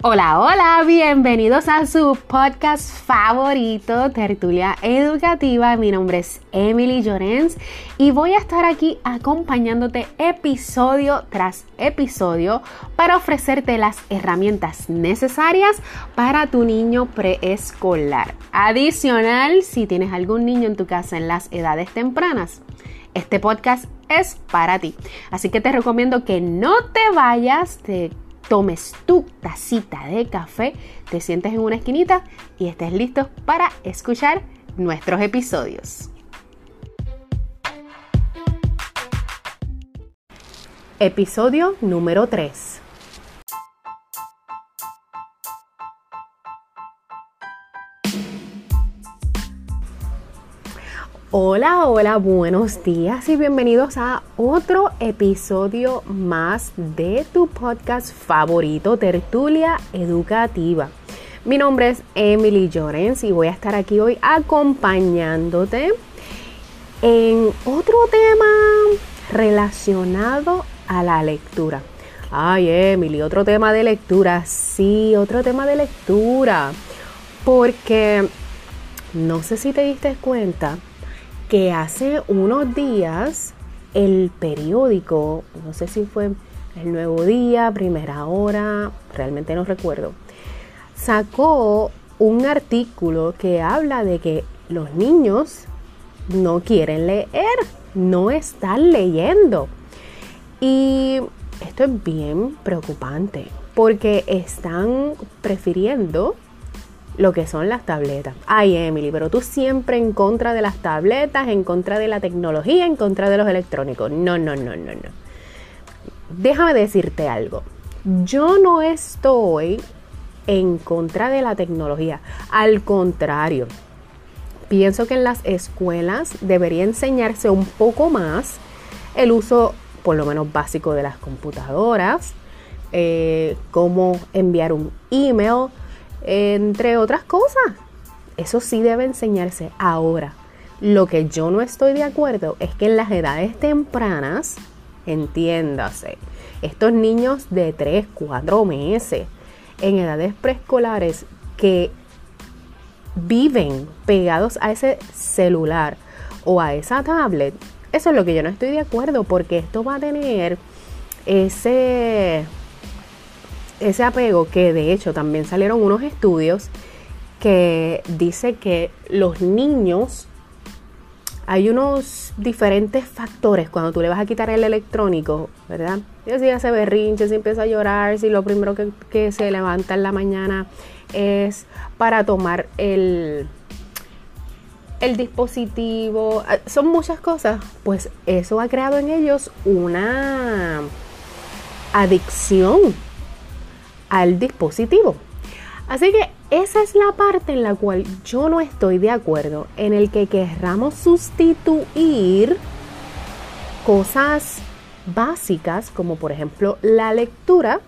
Hola, hola, bienvenidos a su podcast favorito, Tertulia Educativa. Mi nombre es Emily Llorens y voy a estar aquí acompañándote episodio tras episodio para ofrecerte las herramientas necesarias para tu niño preescolar. Adicional, si tienes algún niño en tu casa en las edades tempranas, este podcast es para ti. Así que te recomiendo que no te vayas, de tomes tu tacita de café, te sientes en una esquinita y estés listo para escuchar nuestros episodios. Episodio número 3. Hola, hola, buenos días y bienvenidos a otro episodio más de tu podcast favorito, Tertulia Educativa. Mi nombre es Emily Llorens y voy a estar aquí hoy acompañándote en otro tema relacionado a la lectura. Ay, Emily, otro tema de lectura. Sí, otro tema de lectura. Porque no sé si te diste cuenta que hace unos días el periódico, no sé si fue el Nuevo Día, Primera Hora, realmente no recuerdo, sacó un artículo que habla de que los niños no quieren leer, no están leyendo. Y esto es bien preocupante porque están prefiriendo lo que son las tabletas. Ay, Emily, pero tú siempre en contra de las tabletas, en contra de la tecnología, en contra de los electrónicos. No, no, no, no, no. Déjame decirte algo. Yo no estoy en contra de la tecnología. Al contrario, pienso que en las escuelas debería enseñarse un poco más el uso, por lo menos básico, de las computadoras, eh, cómo enviar un email, entre otras cosas. Eso sí debe enseñarse ahora. Lo que yo no estoy de acuerdo es que en las edades tempranas, entiéndase, estos niños de 3, 4 meses, en edades preescolares que viven pegados a ese celular o a esa tablet, eso es lo que yo no estoy de acuerdo porque esto va a tener ese ese apego que de hecho también salieron unos estudios que dice que los niños hay unos diferentes factores cuando tú le vas a quitar el electrónico, ¿verdad? Si hace berrinche, si empieza a llorar, si lo primero que, que se levanta en la mañana es para tomar el, el dispositivo, ah, son muchas cosas, pues eso ha creado en ellos una adicción al dispositivo. Así que esa es la parte en la cual yo no estoy de acuerdo, en el que querramos sustituir cosas básicas como por ejemplo la lectura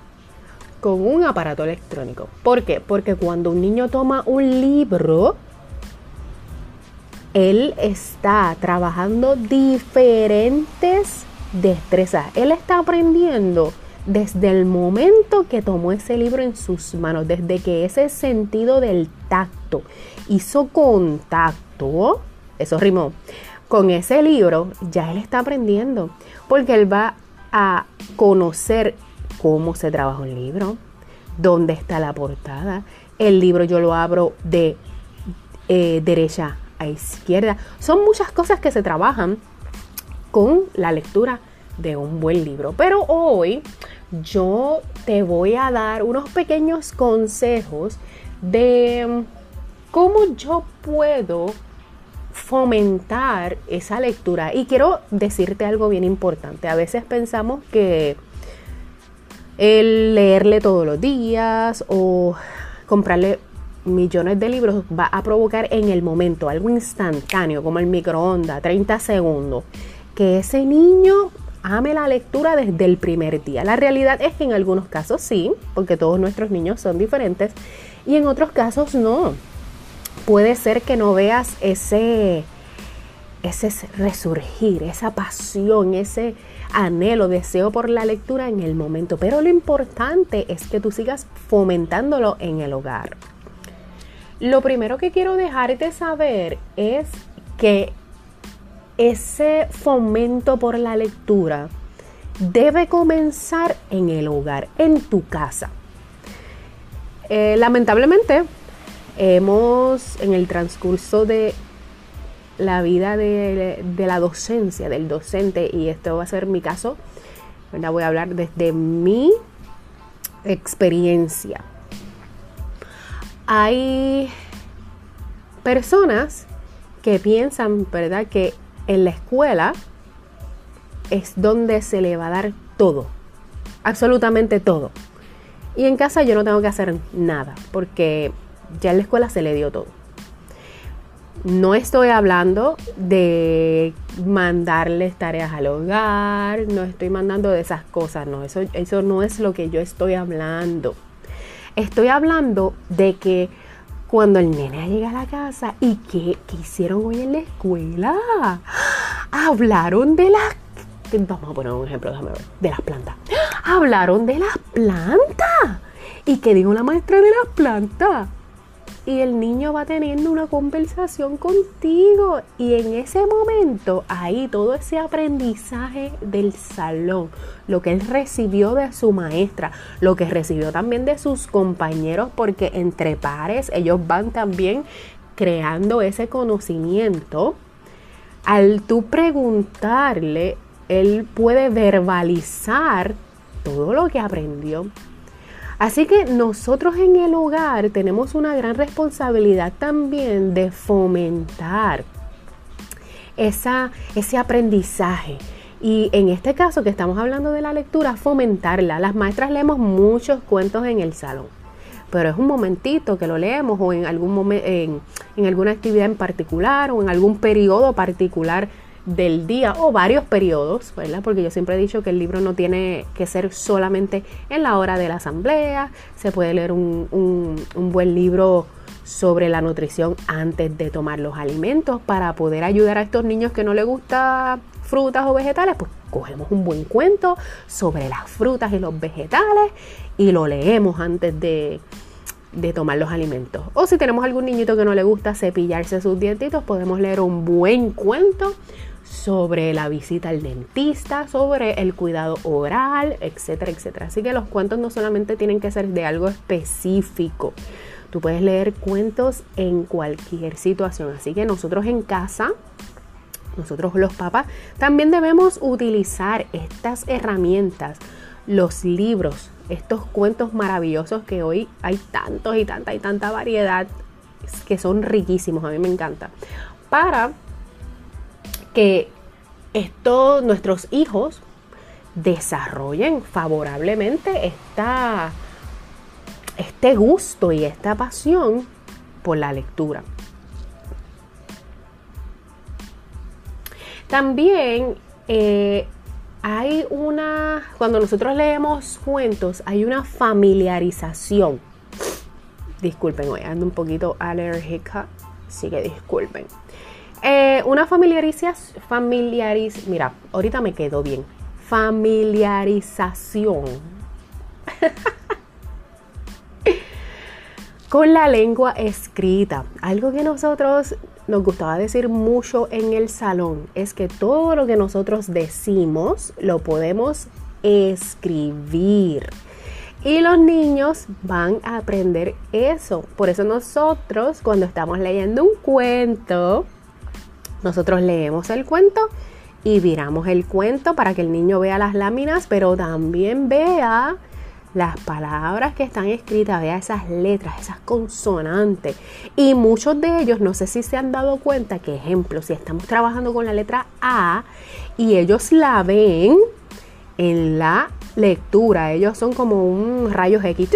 con un aparato electrónico. ¿Por qué? Porque cuando un niño toma un libro, él está trabajando diferentes destrezas. Él está aprendiendo desde el momento que tomó ese libro en sus manos, desde que ese sentido del tacto hizo contacto, eso rimó, con ese libro, ya él está aprendiendo, porque él va a conocer cómo se trabaja un libro, dónde está la portada, el libro yo lo abro de eh, derecha a izquierda. Son muchas cosas que se trabajan con la lectura de un buen libro. Pero hoy yo te voy a dar unos pequeños consejos de cómo yo puedo fomentar esa lectura. Y quiero decirte algo bien importante. A veces pensamos que el leerle todos los días o comprarle millones de libros va a provocar en el momento algo instantáneo como el microondas, 30 segundos, que ese niño ame la lectura desde el primer día. La realidad es que en algunos casos sí, porque todos nuestros niños son diferentes, y en otros casos no. Puede ser que no veas ese, ese resurgir, esa pasión, ese anhelo, deseo por la lectura en el momento, pero lo importante es que tú sigas fomentándolo en el hogar. Lo primero que quiero dejarte saber es que ese fomento por la lectura debe comenzar en el hogar, en tu casa. Eh, lamentablemente, hemos en el transcurso de la vida de, la docencia, del docente, y esto va a ser mi caso, voy a hablar desde mi experiencia. Hay personas que piensan, ¿verdad?, que en la escuela es donde se le va a dar todo, absolutamente todo. Y en casa yo no tengo que hacer nada, porque ya en la escuela se le dio todo. No estoy hablando de mandarles tareas al hogar, no estoy mandando de esas cosas, no, eso, eso no es lo que yo estoy hablando. Estoy hablando de que cuando el nene llega a la casa y qué, hicieron hoy en la escuela, hablaron de las vamos a poner un ejemplo, déjame ver, de las plantas. Hablaron de las plantas. ¿Y qué dijo la maestra de las plantas? Y el niño va teniendo una conversación contigo y en ese momento ahí todo ese aprendizaje del salón, lo que él recibió de su maestra, lo que recibió también de sus compañeros porque entre pares ellos van también creando ese conocimiento. Al tú preguntarle, él puede verbalizar todo lo que aprendió Así que nosotros en el hogar tenemos una gran responsabilidad también de fomentar esa, ese aprendizaje. Y en este caso que estamos hablando de la lectura, fomentarla. Las maestras leemos muchos cuentos en el salón, pero es un momentito que lo leemos o en, algún en, en alguna actividad en particular o en algún periodo particular del día o varios periodos, ¿verdad? Porque yo siempre he dicho que el libro no tiene que ser solamente en la hora de la asamblea, se puede leer un, un, buen libro sobre la nutrición antes de tomar los alimentos para poder ayudar a estos niños que no les gusta frutas o vegetales, pues cogemos un buen cuento sobre las frutas y los vegetales y lo leemos antes de, de tomar los alimentos. O si tenemos algún niñito que no le gusta cepillarse sus dientitos, podemos leer un buen cuento sobre la visita al dentista, sobre el cuidado oral, etcétera, etcétera. Así que los cuentos no solamente tienen que ser de algo específico. Tú puedes leer cuentos en cualquier situación. Así que nosotros en casa, nosotros los papás, también debemos utilizar estas herramientas, los libros, estos cuentos maravillosos que hoy hay tantos y tanta y tanta variedad que son riquísimos, a mí me encanta, para que nuestros hijos desarrollen favorablemente esta, este gusto y esta pasión por la lectura. También eh, hay una, cuando nosotros leemos cuentos, hay una familiarización. Disculpen, hoy ando un poquito alérgica, así que disculpen. Eh, una familiarización, familiariz, mira, ahorita me quedo bien. Familiarización con la lengua escrita. Algo que nosotros nos gustaba decir mucho en el salón es que todo lo que nosotros decimos lo podemos escribir. Y los niños van a aprender eso. Por eso nosotros cuando estamos leyendo un cuento, nosotros leemos el cuento y viramos el cuento para que el niño vea las láminas, pero también vea las palabras que están escritas, vea esas letras, esas consonantes. Y muchos de ellos, no sé si se han dado cuenta que, ejemplo, si estamos trabajando con la letra A y ellos la ven en la lectura, ellos son como un rayo X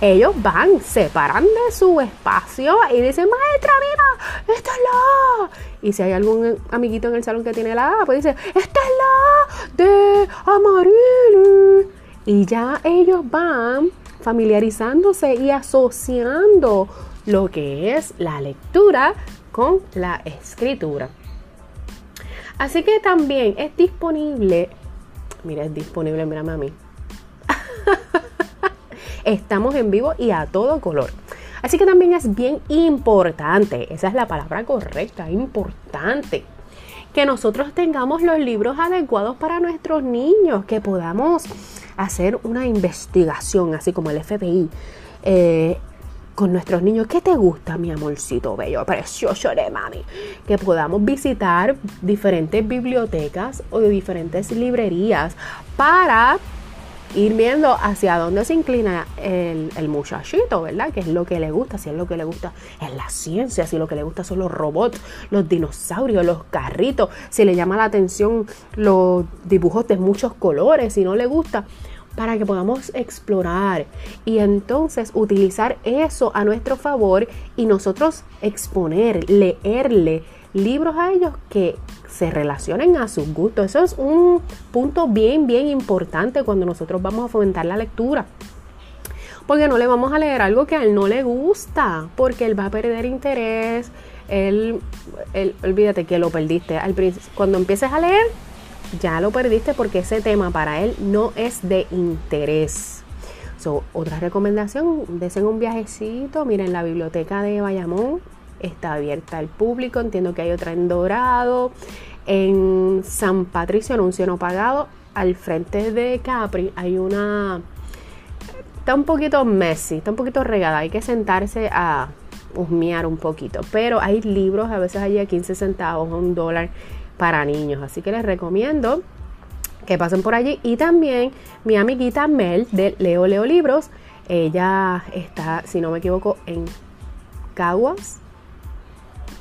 ellos van, se de su espacio y dicen, maestra, mira, esta es la Y si hay algún amiguito en el salón que tiene la A, pues dice, esta es la de amarillo. Y ya ellos van familiarizándose y asociando lo que es la lectura con la escritura. Así que también es disponible, mira, es disponible, mírame a mí. Estamos en vivo y a todo color. Así que también es bien importante, esa es la palabra correcta, importante, que nosotros tengamos los libros adecuados para nuestros niños, que podamos hacer una investigación, así como el FBI, eh, con nuestros niños. ¿Qué te gusta, mi amorcito bello, precioso de mami? Que podamos visitar diferentes bibliotecas o diferentes librerías para ir viendo hacia dónde se inclina el, muchachito, ¿verdad? Que es lo que le gusta, si es lo que le gusta es la ciencia, si lo que le gusta son los robots, los dinosaurios, los carritos, si le llama la atención los dibujos de muchos colores, si no le gusta, para que podamos explorar y entonces utilizar eso a nuestro favor y nosotros exponer, leerle libros a ellos que se relacionen a sus gustos. Eso es un punto bien, bien importante cuando nosotros vamos a fomentar la lectura. Porque no le vamos a leer algo que a él no le gusta, porque él va a perder interés. Él, olvídate que lo perdiste. Cuando empieces a leer, ya lo perdiste porque ese tema para él no es de interés. otra recomendación, desen un viajecito, miren la biblioteca de Bayamón, está abierta al público, entiendo que hay otra en Dorado, en San Patricio, anuncio no pagado, al frente de Capri hay una... Está un poquito messy, está un poquito regada, hay que sentarse a husmear un poquito, pero hay libros a veces allí a 15 centavos, a un dólar para niños, así que les recomiendo que pasen por allí. Y también mi amiguita Mel de Leo Leo Libros, ella está, si no me equivoco, en Caguas,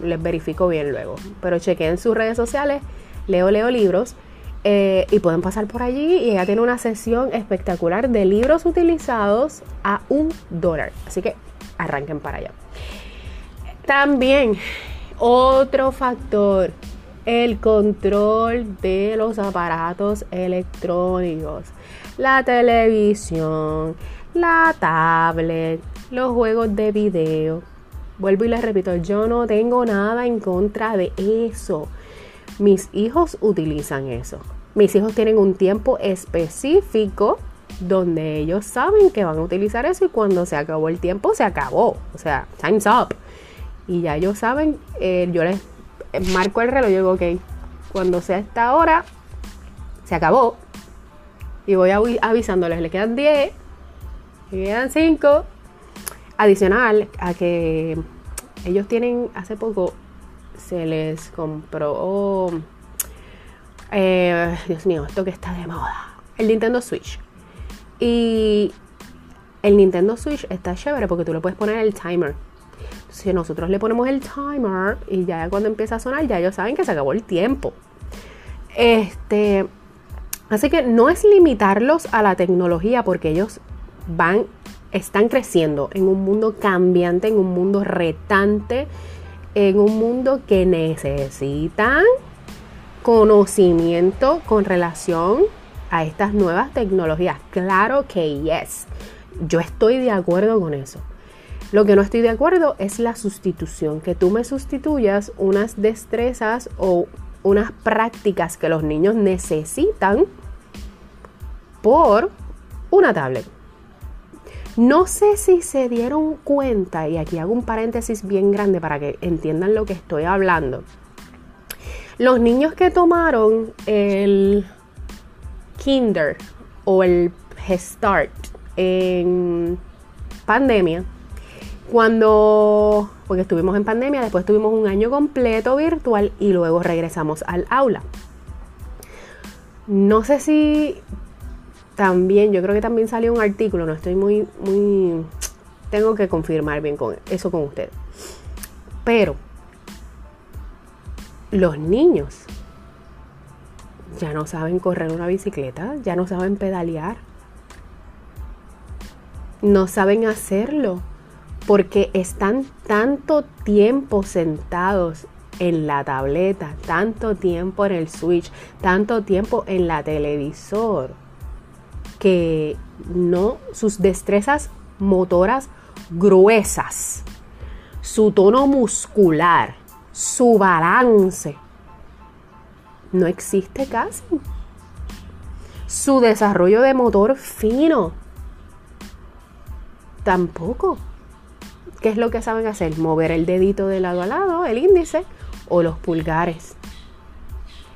les verifico bien luego. Pero chequen sus redes sociales, Leo Leo Libros, eh, y pueden pasar por allí y ella tiene una sesión espectacular de libros utilizados a un dólar. Así que arranquen para allá. También otro factor, el control de los aparatos electrónicos, la televisión, la tablet, los juegos de video Vuelvo y les repito, yo no tengo nada en contra de eso. Mis hijos utilizan eso. Mis hijos tienen un tiempo específico donde ellos saben que van a utilizar eso y cuando se acabó el tiempo, se acabó. O sea, time's up. Y ya ellos saben, eh, yo les marco el reloj y digo, ok, cuando sea esta hora, se acabó. Y voy avisándoles, le quedan 10, le quedan 5, Adicional a que ellos tienen, hace poco se les compró, eh, Dios mío, esto que está de moda, el Nintendo Switch. Y el Nintendo Switch está chévere porque tú le puedes poner el timer. Si nosotros le ponemos el timer y ya cuando empieza a sonar, ya ellos saben que se acabó el tiempo. Este, así que no es limitarlos a la tecnología porque ellos van están creciendo en un mundo cambiante, en un mundo retante, en un mundo que necesitan conocimiento con relación a estas nuevas tecnologías. Claro que yes, yo estoy de acuerdo con eso. Lo que no estoy de acuerdo es la sustitución, que tú me sustituyas unas destrezas o unas prácticas que los niños necesitan por una tablet. No sé si se dieron cuenta, y aquí hago un paréntesis bien grande para que entiendan lo que estoy hablando. Los niños que tomaron el Kinder o el Start en pandemia, cuando, porque estuvimos en pandemia, después tuvimos un año completo virtual y luego regresamos al aula. No sé si también, yo creo que también salió un artículo, no estoy muy, muy, tengo que confirmar bien con eso con usted. Pero los niños ya no saben correr una bicicleta, ya no saben pedalear, no saben hacerlo porque están tanto tiempo sentados en la tableta, tanto tiempo en el switch, tanto tiempo en la televisor que no, sus destrezas motoras gruesas, su tono muscular, su balance, no existe casi. Su desarrollo de motor fino tampoco. ¿Qué es lo que saben hacer? Mover el dedito de lado a lado, el índice o los pulgares.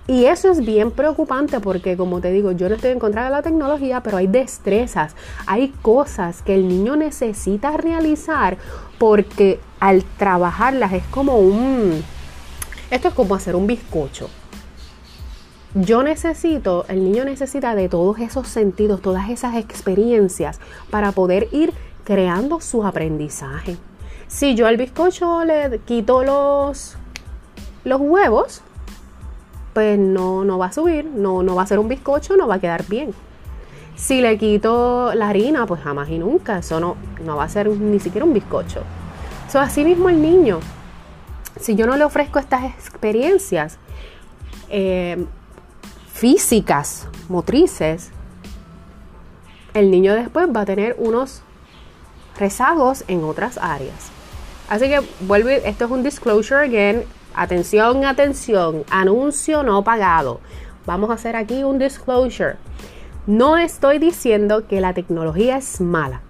Y eso es bien preocupante porque, como te digo, yo no estoy en contra de la tecnología, pero hay destrezas, hay cosas que el niño necesita realizar porque al trabajarlas es como un... Esto es como hacer un bizcocho. Yo necesito, el niño necesita de todos esos sentidos, todas esas experiencias para poder ir creando su aprendizaje. Si yo al bizcocho le quito los, los huevos, pues no, no va a subir, no, no va a ser un bizcocho, no va a quedar bien. Si le quito la harina, pues jamás y nunca, eso no, no va a ser ni siquiera un bizcocho. Así mismo el niño, si yo no le ofrezco estas experiencias eh, físicas, motrices, el niño después va a tener unos rezagos en otras áreas. Así que vuelve, esto es un disclosure again. Atención, atención, anuncio no pagado. Vamos a hacer aquí un disclosure. No estoy diciendo que la tecnología es mala.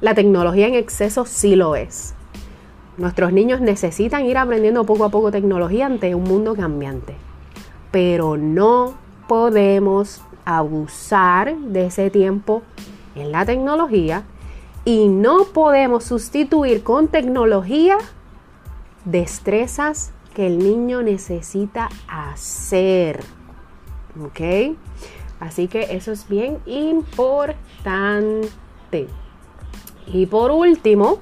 La tecnología en exceso sí lo es. Nuestros niños necesitan ir aprendiendo poco a poco tecnología ante un mundo cambiante. Pero no podemos abusar de ese tiempo en la tecnología y no podemos sustituir con tecnología destrezas que el niño necesita hacer. ¿Ok? Así que eso es bien importante. Y por último,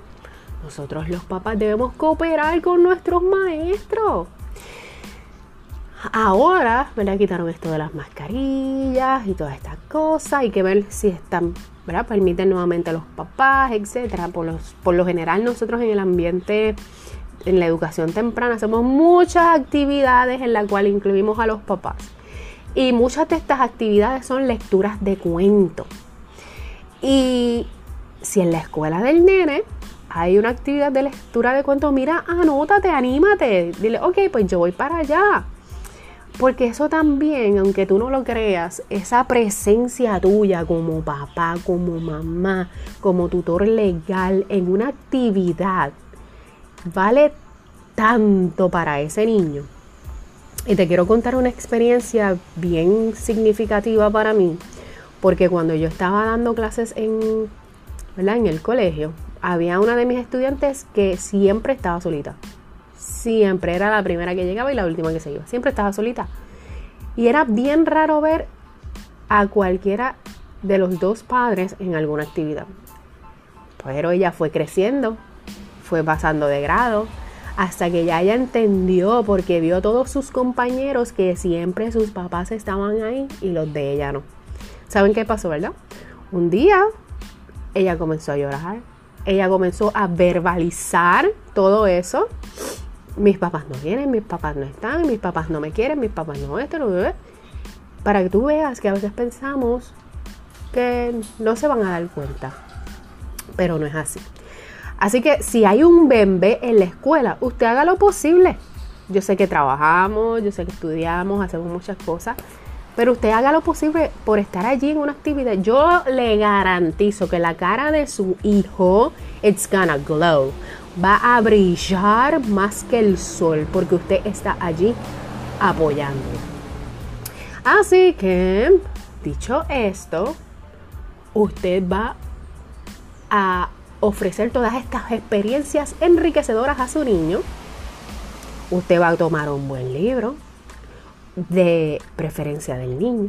nosotros los papás debemos cooperar con nuestros maestros. Ahora, ¿verdad? Quitaron esto de las mascarillas y todas estas cosas. Hay que ver si están, ¿verdad? Permiten nuevamente a los papás, los, por lo general, nosotros en el ambiente, en la educación temprana, hacemos muchas actividades en las cuales incluimos a los papás. Y muchas de estas actividades son lecturas de cuento. Y si en la escuela del nene hay una actividad de lectura de cuento, mira, anótate, anímate. Dile, ok, pues yo voy para allá porque eso también, aunque tú no lo creas, esa presencia tuya como papá, como mamá, como tutor legal en una actividad, vale tanto para ese niño. Y te quiero contar una experiencia bien significativa para mí, porque cuando yo estaba dando clases en, en el colegio, había una de mis estudiantes que siempre estaba solita siempre era la primera que llegaba y la última que se iba. Siempre estaba solita. Y era bien raro ver a cualquiera de los dos padres en alguna actividad. Pero ella fue creciendo, pasando de grado, hasta que ya ella entendió porque vio todos sus compañeros que siempre sus papás estaban ahí y los de ella no. ¿Saben qué pasó, verdad? Un día ella comenzó a llorar, ella comenzó a verbalizar todo eso mis papás no vienen, mis papás no están, mis papás no me quieren, mis papás no esto, Para que tú veas que a veces pensamos que no se van a dar cuenta, pero no es así. Así que si hay un bebé en la escuela, usted haga lo posible. Yo sé que trabajamos, yo sé que estudiamos, hacemos muchas cosas, pero usted haga lo posible por estar allí en una actividad. Yo le garantizo que la cara de su hijo, it's gonna glow va a brillar más que el sol porque usted está allí apoyando. Así que, dicho esto, usted va a ofrecer todas estas experiencias enriquecedoras a su niño. Usted va a tomar un buen libro de preferencia del niño.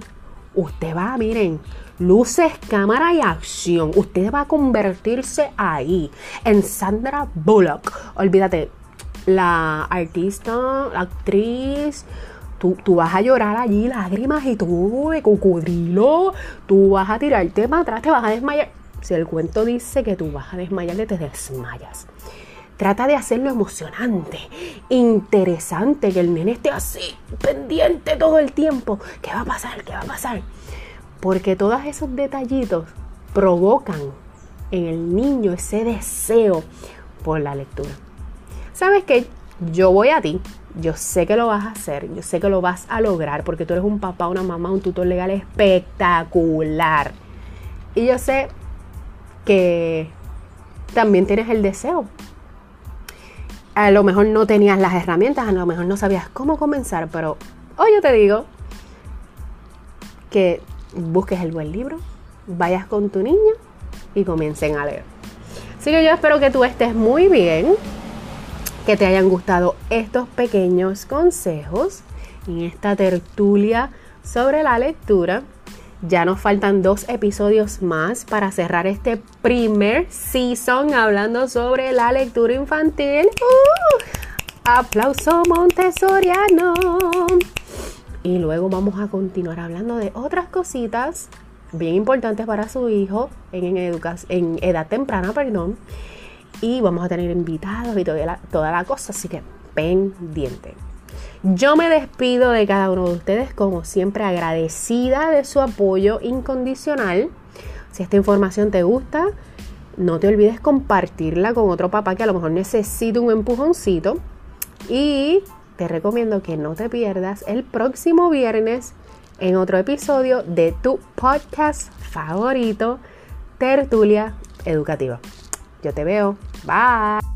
Usted va, miren, luces, cámara y acción. Usted va a convertirse ahí en Sandra Bullock. Olvídate, la artista, la actriz. Tú, tú, vas a llorar allí lágrimas y todo de cocodrilo. Tú vas a tirarte para atrás, te vas a desmayar. Si el cuento dice que tú vas a desmayarte, te desmayas. Trata de hacerlo emocionante, interesante, que el nene esté así, pendiente todo el tiempo. ¿Qué va a pasar? ¿Qué va a pasar? porque todos esos detallitos provocan en el niño ese deseo por la lectura. ¿Sabes qué? yo voy a ti, yo sé que lo vas a hacer, yo sé que lo vas a lograr porque tú eres un papá, una mamá, un tutor legal espectacular. Y yo sé que también tienes el deseo. A lo mejor no tenías las herramientas, a lo mejor no sabías cómo comenzar, pero hoy yo te digo que busques el buen libro, vayas con tu niña y comiencen a leer. Así que yo espero que tú estés muy bien, que te hayan gustado estos pequeños consejos en esta tertulia sobre la lectura. Ya nos faltan dos episodios más para cerrar este primer season hablando sobre la lectura infantil. ¡Uh! Aplauso montessoriano. Y luego vamos a continuar hablando de otras cositas bien importantes para su hijo en, en edad temprana, perdón. Y vamos a tener invitados y toda la, toda la cosa, así que pendiente. Yo me despido de cada uno de ustedes como siempre agradecida de su apoyo incondicional. Si esta información te gusta, no te olvides compartirla con otro papá que a lo mejor necesita un empujoncito. Y te recomiendo que no te pierdas el próximo viernes en otro episodio de tu podcast favorito, Tertulia Educativa. Yo te veo. Bye.